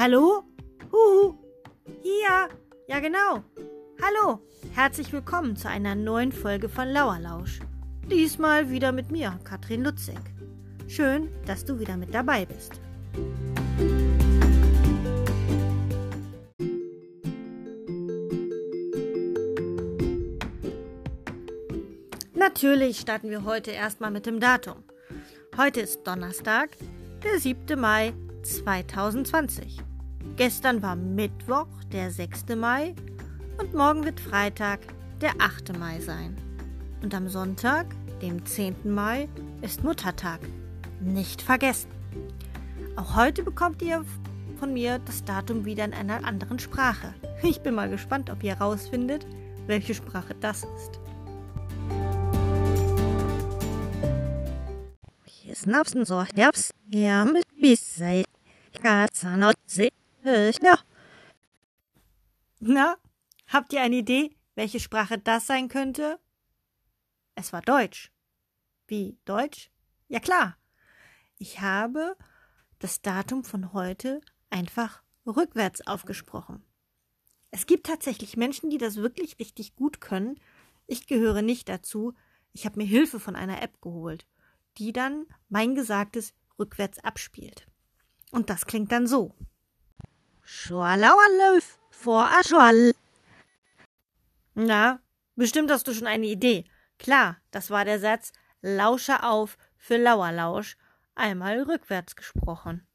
Hallo? Huhu. Hier. Ja, genau. Hallo. Herzlich willkommen zu einer neuen Folge von Lauerlausch. Diesmal wieder mit mir, Katrin Lutzek. Schön, dass du wieder mit dabei bist. Natürlich starten wir heute erstmal mit dem Datum. Heute ist Donnerstag, der 7. Mai 2020. Gestern war Mittwoch, der 6. Mai und morgen wird Freitag, der 8. Mai sein. Und am Sonntag, dem 10. Mai, ist Muttertag. Nicht vergessen. Auch heute bekommt ihr von mir das Datum wieder in einer anderen Sprache. Ich bin mal gespannt, ob ihr herausfindet, welche Sprache das ist. Snapsen so, japs, ja, mit Bissei, Katzenotze, ja. Na, habt ihr eine Idee, welche Sprache das sein könnte? Es war Deutsch. Wie Deutsch? Ja klar. Ich habe das Datum von heute einfach rückwärts aufgesprochen. Es gibt tatsächlich Menschen, die das wirklich richtig gut können. Ich gehöre nicht dazu. Ich habe mir Hilfe von einer App geholt die dann mein Gesagtes rückwärts abspielt. Und das klingt dann so. Na, bestimmt hast du schon eine Idee. Klar, das war der Satz Lausche auf für Lauerlausch, einmal rückwärts gesprochen.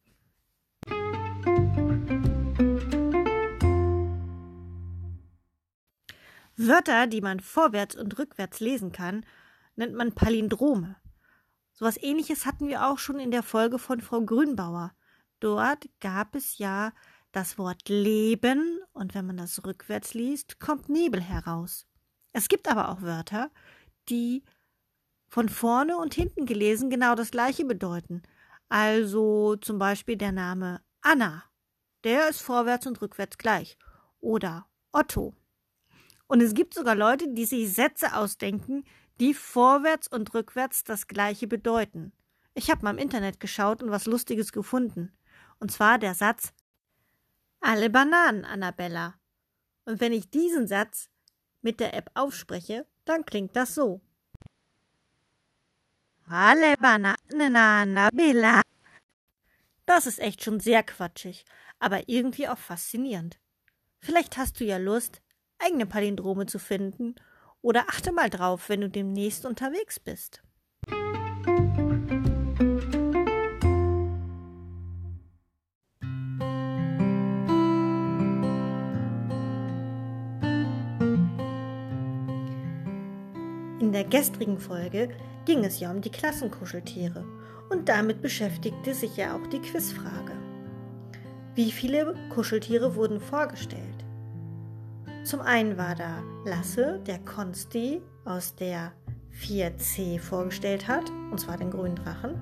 Wörter, die man vorwärts und rückwärts lesen kann, nennt man Palindrome. So was ähnliches hatten wir auch schon in der Folge von Frau Grünbauer. Dort gab es ja das Wort Leben und wenn man das rückwärts liest, kommt Nebel heraus. Es gibt aber auch Wörter, die von vorne und hinten gelesen genau das gleiche bedeuten. Also zum Beispiel der Name Anna. Der ist vorwärts und rückwärts gleich. Oder Otto. Und es gibt sogar Leute, die sich Sätze ausdenken, die vorwärts und rückwärts das gleiche bedeuten. Ich habe mal im Internet geschaut und was Lustiges gefunden. Und zwar der Satz Alle Bananen, Annabella. Und wenn ich diesen Satz mit der App aufspreche, dann klingt das so. Alle Bananen, Annabella. Das ist echt schon sehr quatschig, aber irgendwie auch faszinierend. Vielleicht hast du ja Lust, eigene Palindrome zu finden oder achte mal drauf, wenn du demnächst unterwegs bist. In der gestrigen Folge ging es ja um die Klassenkuscheltiere und damit beschäftigte sich ja auch die Quizfrage. Wie viele Kuscheltiere wurden vorgestellt? Zum einen war da Lasse, der Konsti aus der 4C vorgestellt hat, und zwar den grünen Drachen.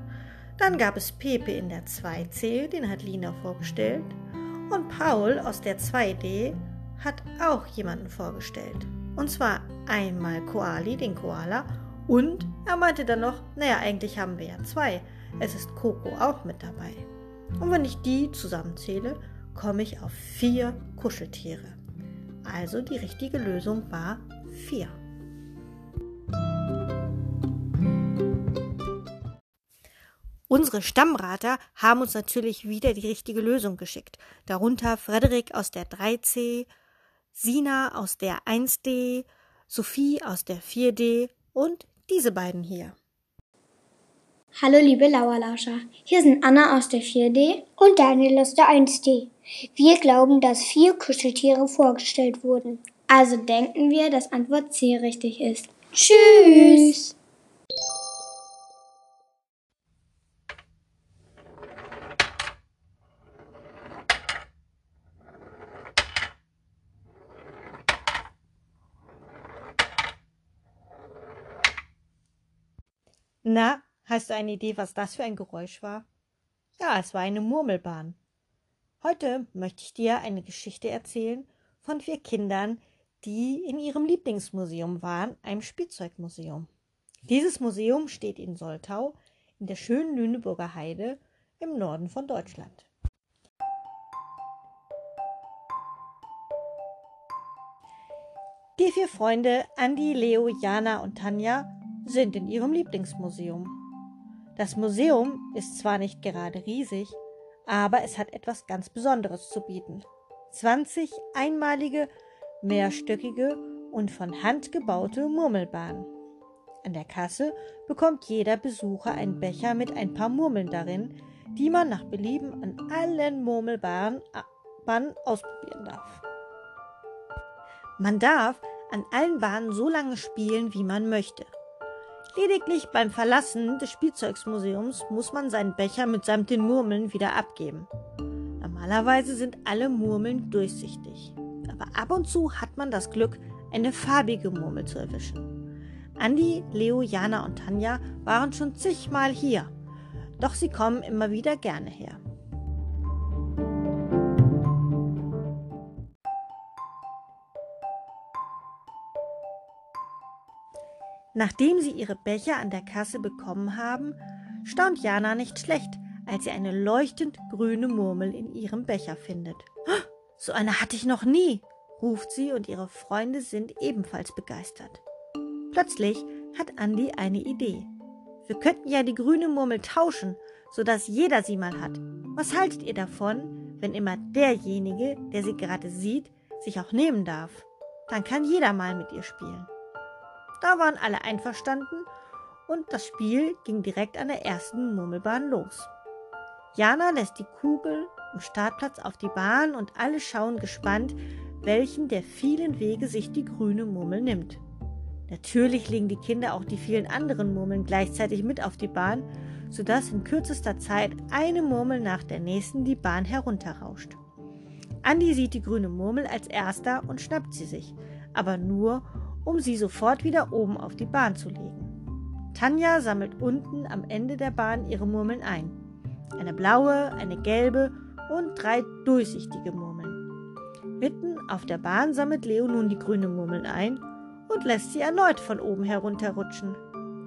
Dann gab es Pepe in der 2C, den hat Lina vorgestellt. Und Paul aus der 2D hat auch jemanden vorgestellt. Und zwar einmal Koali, den Koala, und er meinte dann noch, naja, eigentlich haben wir ja zwei. Es ist Coco auch mit dabei. Und wenn ich die zusammenzähle, komme ich auf vier Kuscheltiere. Also die richtige Lösung war 4. Unsere Stammrater haben uns natürlich wieder die richtige Lösung geschickt. Darunter Frederik aus der 3C, Sina aus der 1D, Sophie aus der 4D und diese beiden hier. Hallo liebe Lauerlauscher, hier sind Anna aus der 4D und Daniel aus der 1D. Wir glauben, dass vier Kuscheltiere vorgestellt wurden. Also denken wir, dass Antwort C richtig ist. Tschüss! Na, hast du eine Idee, was das für ein Geräusch war? Ja, es war eine Murmelbahn. Heute möchte ich dir eine Geschichte erzählen von vier Kindern, die in ihrem Lieblingsmuseum waren, einem Spielzeugmuseum. Dieses Museum steht in Soltau, in der schönen Lüneburger Heide im Norden von Deutschland. Die vier Freunde Andi, Leo, Jana und Tanja sind in ihrem Lieblingsmuseum. Das Museum ist zwar nicht gerade riesig, aber es hat etwas ganz Besonderes zu bieten. 20 einmalige, mehrstöckige und von Hand gebaute Murmelbahnen. An der Kasse bekommt jeder Besucher einen Becher mit ein paar Murmeln darin, die man nach Belieben an allen Murmelbahnen ausprobieren darf. Man darf an allen Bahnen so lange spielen, wie man möchte. Lediglich beim Verlassen des Spielzeugsmuseums muss man seinen Becher mitsamt den Murmeln wieder abgeben. Normalerweise sind alle Murmeln durchsichtig, aber ab und zu hat man das Glück, eine farbige Murmel zu erwischen. Andi, Leo, Jana und Tanja waren schon zigmal hier, doch sie kommen immer wieder gerne her. Nachdem sie ihre Becher an der Kasse bekommen haben, staunt Jana nicht schlecht, als sie eine leuchtend grüne Murmel in ihrem Becher findet. So eine hatte ich noch nie, ruft sie und ihre Freunde sind ebenfalls begeistert. Plötzlich hat Andi eine Idee. Wir könnten ja die grüne Murmel tauschen, sodass jeder sie mal hat. Was haltet ihr davon, wenn immer derjenige, der sie gerade sieht, sich auch nehmen darf? Dann kann jeder mal mit ihr spielen. Da waren alle einverstanden und das Spiel ging direkt an der ersten Murmelbahn los. Jana lässt die Kugel am Startplatz auf die Bahn und alle schauen gespannt, welchen der vielen Wege sich die grüne Murmel nimmt. Natürlich legen die Kinder auch die vielen anderen Murmeln gleichzeitig mit auf die Bahn, sodass in kürzester Zeit eine Murmel nach der nächsten die Bahn herunterrauscht. Andi sieht die grüne Murmel als erster und schnappt sie sich, aber nur, um sie sofort wieder oben auf die Bahn zu legen. Tanja sammelt unten am Ende der Bahn ihre Murmeln ein. Eine blaue, eine gelbe und drei durchsichtige Murmeln. Mitten auf der Bahn sammelt Leo nun die grüne Murmel ein und lässt sie erneut von oben herunterrutschen.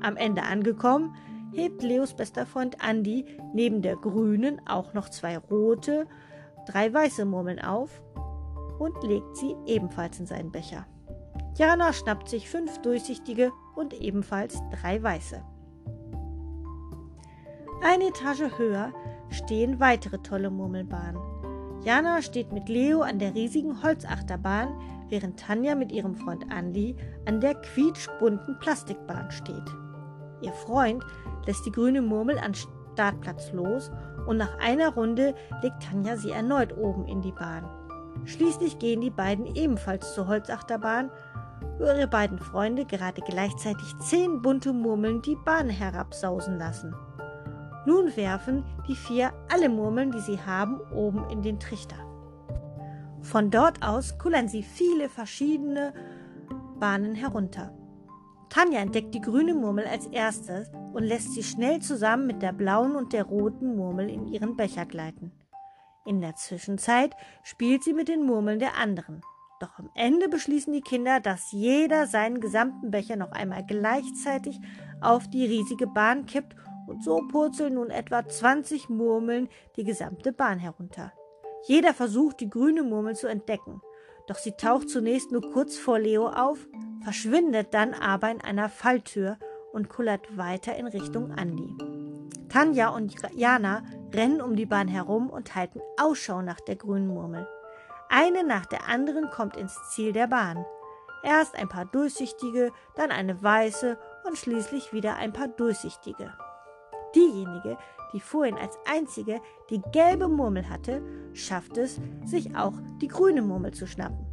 Am Ende angekommen, hebt Leos bester Freund Andi neben der grünen auch noch zwei rote, drei weiße Murmeln auf und legt sie ebenfalls in seinen Becher. Jana schnappt sich fünf durchsichtige und ebenfalls drei weiße. Eine Etage höher stehen weitere tolle Murmelbahnen. Jana steht mit Leo an der riesigen Holzachterbahn, während Tanja mit ihrem Freund Andy an der quietschbunten Plastikbahn steht. Ihr Freund lässt die grüne Murmel an Startplatz los und nach einer Runde legt Tanja sie erneut oben in die Bahn. Schließlich gehen die beiden ebenfalls zur Holzachterbahn wo ihre beiden Freunde gerade gleichzeitig zehn bunte Murmeln die Bahn herabsausen lassen. Nun werfen die vier alle Murmeln, die sie haben, oben in den Trichter. Von dort aus kullern sie viele verschiedene Bahnen herunter. Tanja entdeckt die grüne Murmel als erstes und lässt sie schnell zusammen mit der blauen und der roten Murmel in ihren Becher gleiten. In der Zwischenzeit spielt sie mit den Murmeln der anderen. Doch am Ende beschließen die Kinder, dass jeder seinen gesamten Becher noch einmal gleichzeitig auf die riesige Bahn kippt und so purzeln nun etwa 20 Murmeln die gesamte Bahn herunter. Jeder versucht, die grüne Murmel zu entdecken, doch sie taucht zunächst nur kurz vor Leo auf, verschwindet dann aber in einer Falltür und kullert weiter in Richtung Andi. Tanja und Jana rennen um die Bahn herum und halten Ausschau nach der grünen Murmel. Eine nach der anderen kommt ins Ziel der Bahn. Erst ein paar durchsichtige, dann eine weiße und schließlich wieder ein paar durchsichtige. Diejenige, die vorhin als einzige die gelbe Murmel hatte, schafft es, sich auch die grüne Murmel zu schnappen.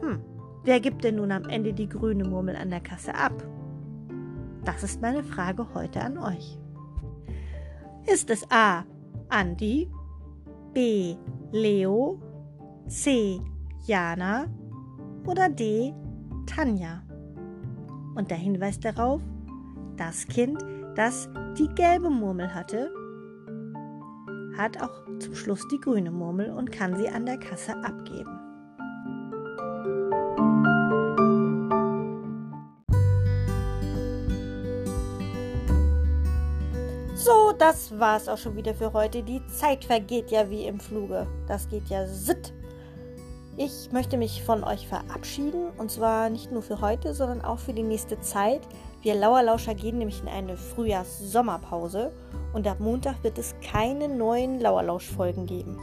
Hm, wer gibt denn nun am Ende die grüne Murmel an der Kasse ab? Das ist meine Frage heute an euch. Ist es A. Andi, B. Leo C. Jana oder D. Tanja. Und der Hinweis darauf, das Kind, das die gelbe Murmel hatte, hat auch zum Schluss die grüne Murmel und kann sie an der Kasse abgeben. So, das war's auch schon wieder für heute. Die Zeit vergeht ja wie im Fluge. Das geht ja sitt Ich möchte mich von euch verabschieden und zwar nicht nur für heute, sondern auch für die nächste Zeit. Wir Lauerlauscher gehen nämlich in eine Frühjahrs-Sommerpause und ab Montag wird es keine neuen Lauerlausch-Folgen geben.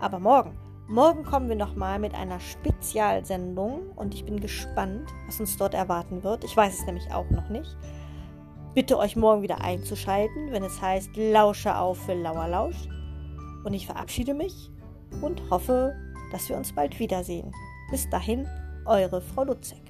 Aber morgen, morgen kommen wir nochmal mit einer Spezialsendung und ich bin gespannt, was uns dort erwarten wird. Ich weiß es nämlich auch noch nicht. Bitte euch morgen wieder einzuschalten, wenn es heißt Lausche auf für Lauerlausch. Und ich verabschiede mich und hoffe, dass wir uns bald wiedersehen. Bis dahin, eure Frau Lutzek.